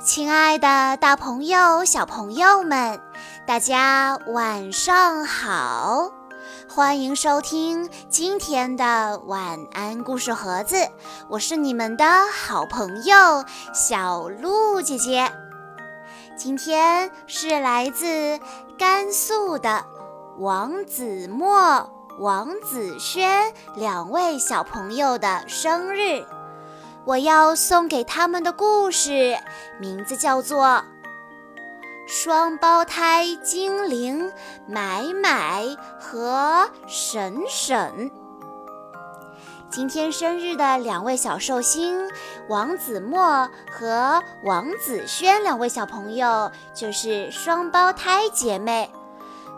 亲爱的，大朋友、小朋友们，大家晚上好！欢迎收听今天的晚安故事盒子，我是你们的好朋友小鹿姐姐。今天是来自甘肃的王子墨、王子轩两位小朋友的生日。我要送给他们的故事，名字叫做《双胞胎精灵买买和婶婶》。今天生日的两位小寿星王子墨和王子轩两位小朋友，就是双胞胎姐妹。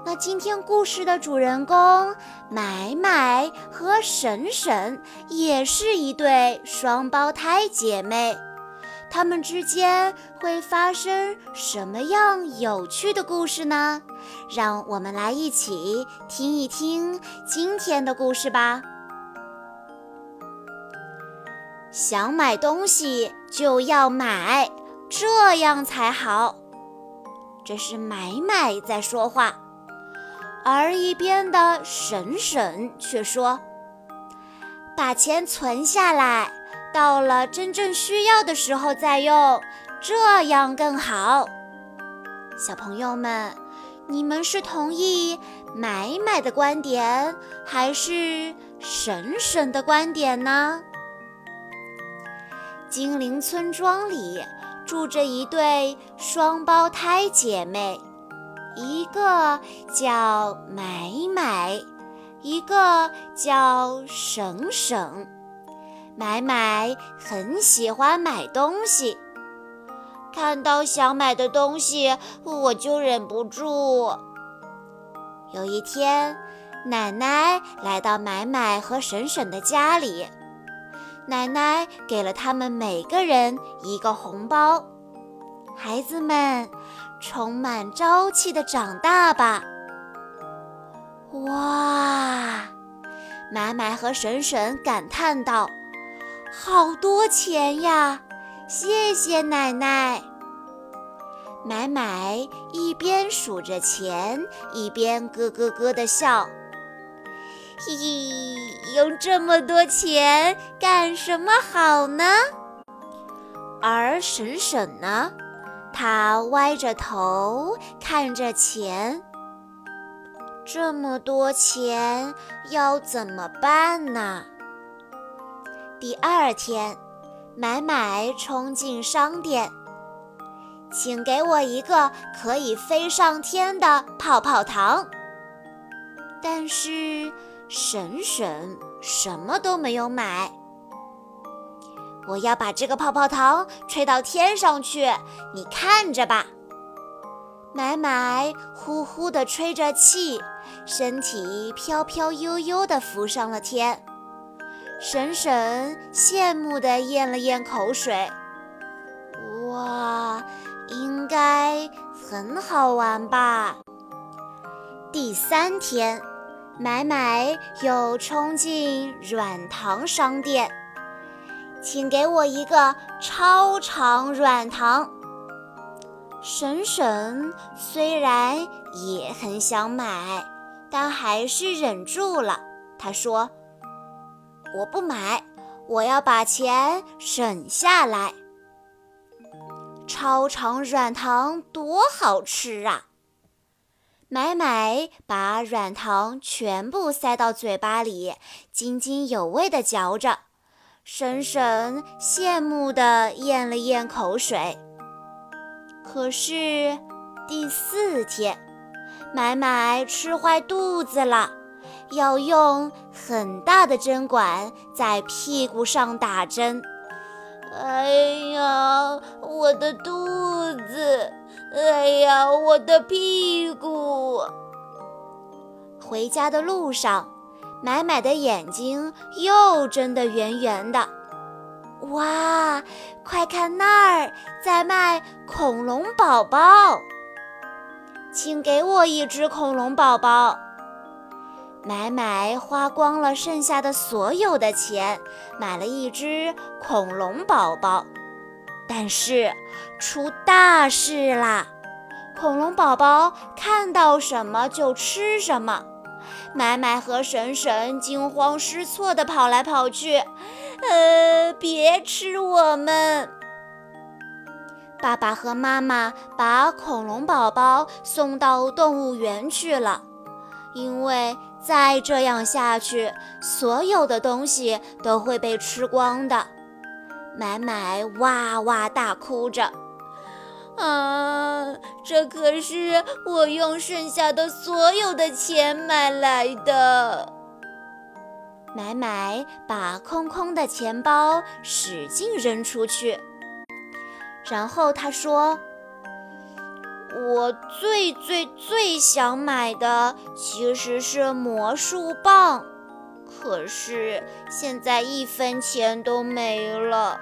那今天故事的主人公买买和婶婶也是一对双胞胎姐妹，她们之间会发生什么样有趣的故事呢？让我们来一起听一听今天的故事吧。想买东西就要买，这样才好。这是买买在说话。而一边的婶婶却说：“把钱存下来，到了真正需要的时候再用，这样更好。”小朋友们，你们是同意买买的观点，还是婶婶的观点呢？精灵村庄里住着一对双胞胎姐妹。一个叫买买，一个叫省省。买买很喜欢买东西，看到想买的东西，我就忍不住。有一天，奶奶来到买买和婶婶的家里，奶奶给了他们每个人一个红包。孩子们。充满朝气的长大吧！哇，买买和婶婶感叹道：“好多钱呀！谢谢奶奶。”买买一边数着钱，一边咯咯咯地笑：“嘿嘿，用这么多钱干什么好呢？”而婶婶呢？他歪着头看着钱，这么多钱要怎么办呢？第二天，买买冲进商店，请给我一个可以飞上天的泡泡糖。但是婶婶什么都没有买。我要把这个泡泡糖吹到天上去，你看着吧。买买呼呼地吹着气，身体飘飘悠悠地浮上了天。婶婶羡慕地咽了咽口水，哇，应该很好玩吧？第三天，买买又冲进软糖商店。请给我一个超长软糖。婶婶虽然也很想买，但还是忍住了。她说：“我不买，我要把钱省下来。”超长软糖多好吃啊！买买把软糖全部塞到嘴巴里，津津有味地嚼着。婶婶羡慕地咽了咽口水。可是第四天，买买吃坏肚子了，要用很大的针管在屁股上打针。哎呀，我的肚子！哎呀，我的屁股！回家的路上。买买的眼睛又睁得圆圆的，哇！快看那儿，在卖恐龙宝宝，请给我一只恐龙宝宝。买买花光了剩下的所有的钱，买了一只恐龙宝宝。但是出大事啦！恐龙宝宝看到什么就吃什么，买买和婶婶惊慌失措地跑来跑去，呃，别吃我们！爸爸和妈妈把恐龙宝宝送到动物园去了，因为再这样下去，所有的东西都会被吃光的。买买哇哇大哭着。啊，这可是我用剩下的所有的钱买来的。买买把空空的钱包使劲扔出去，然后他说：“我最最最想买的其实是魔术棒，可是现在一分钱都没了。”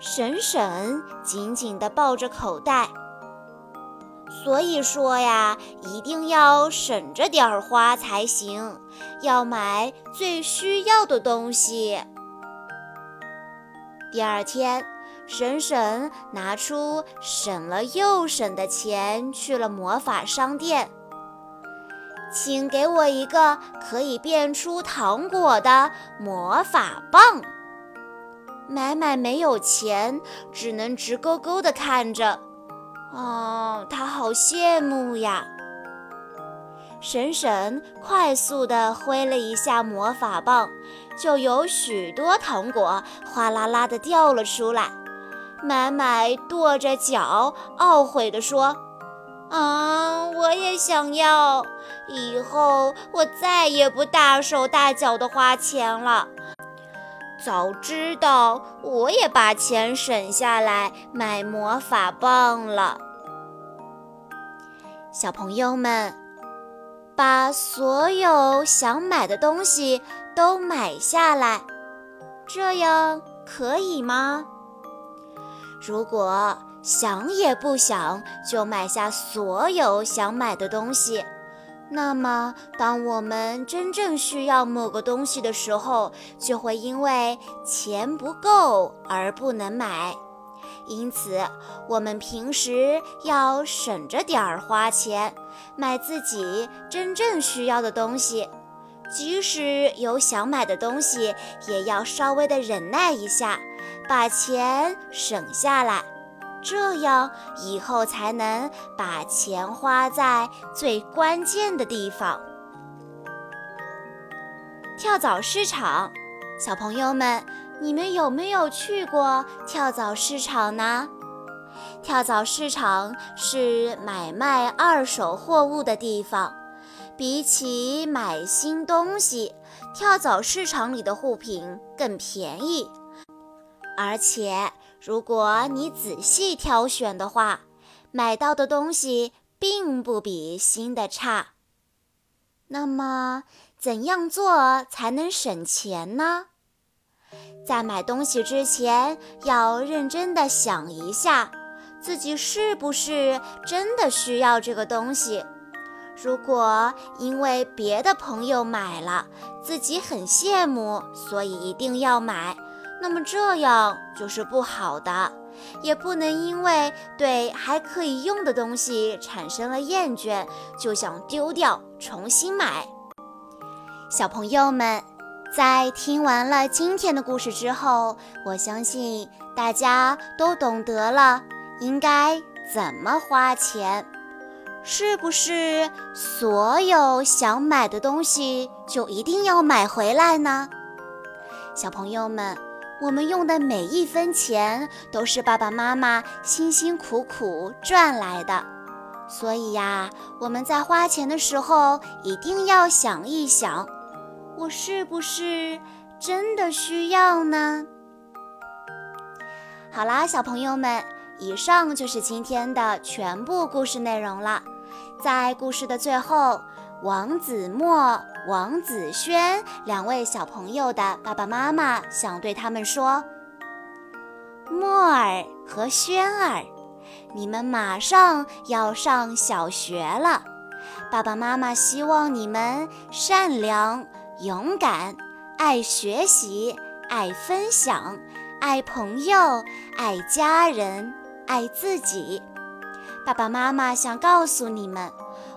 婶婶紧紧地抱着口袋，所以说呀，一定要省着点花才行，要买最需要的东西。第二天，婶婶拿出省了又省的钱，去了魔法商店，请给我一个可以变出糖果的魔法棒。买买没有钱，只能直勾勾地看着。哦，他好羡慕呀！婶婶快速地挥了一下魔法棒，就有许多糖果哗啦啦地掉了出来。买买跺着脚，懊悔地说：“啊，我也想要！以后我再也不大手大脚地花钱了。”早知道，我也把钱省下来买魔法棒了。小朋友们，把所有想买的东西都买下来，这样可以吗？如果想也不想就买下所有想买的东西。那么，当我们真正需要某个东西的时候，就会因为钱不够而不能买。因此，我们平时要省着点儿花钱，买自己真正需要的东西。即使有想买的东西，也要稍微的忍耐一下，把钱省下来。这样以后才能把钱花在最关键的地方。跳蚤市场，小朋友们，你们有没有去过跳蚤市场呢？跳蚤市场是买卖二手货物的地方，比起买新东西，跳蚤市场里的物品更便宜，而且。如果你仔细挑选的话，买到的东西并不比新的差。那么，怎样做才能省钱呢？在买东西之前，要认真的想一下，自己是不是真的需要这个东西。如果因为别的朋友买了，自己很羡慕，所以一定要买。那么这样就是不好的，也不能因为对还可以用的东西产生了厌倦，就想丢掉重新买。小朋友们，在听完了今天的故事之后，我相信大家都懂得了应该怎么花钱。是不是所有想买的东西就一定要买回来呢？小朋友们。我们用的每一分钱都是爸爸妈妈辛辛苦苦赚来的，所以呀，我们在花钱的时候一定要想一想，我是不是真的需要呢？好啦，小朋友们，以上就是今天的全部故事内容了。在故事的最后。王子墨、王子轩两位小朋友的爸爸妈妈想对他们说：“墨儿和轩儿，你们马上要上小学了，爸爸妈妈希望你们善良、勇敢、爱学习、爱分享、爱朋友，爱家人，爱自己。爸爸妈妈想告诉你们，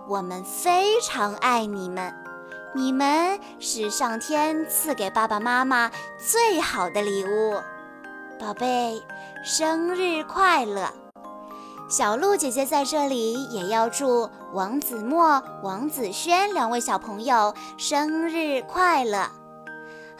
我们非常爱你们，你们是上天赐给爸爸妈妈最好的礼物。宝贝，生日快乐！小鹿姐姐在这里也要祝王子墨、王子轩两位小朋友生日快乐。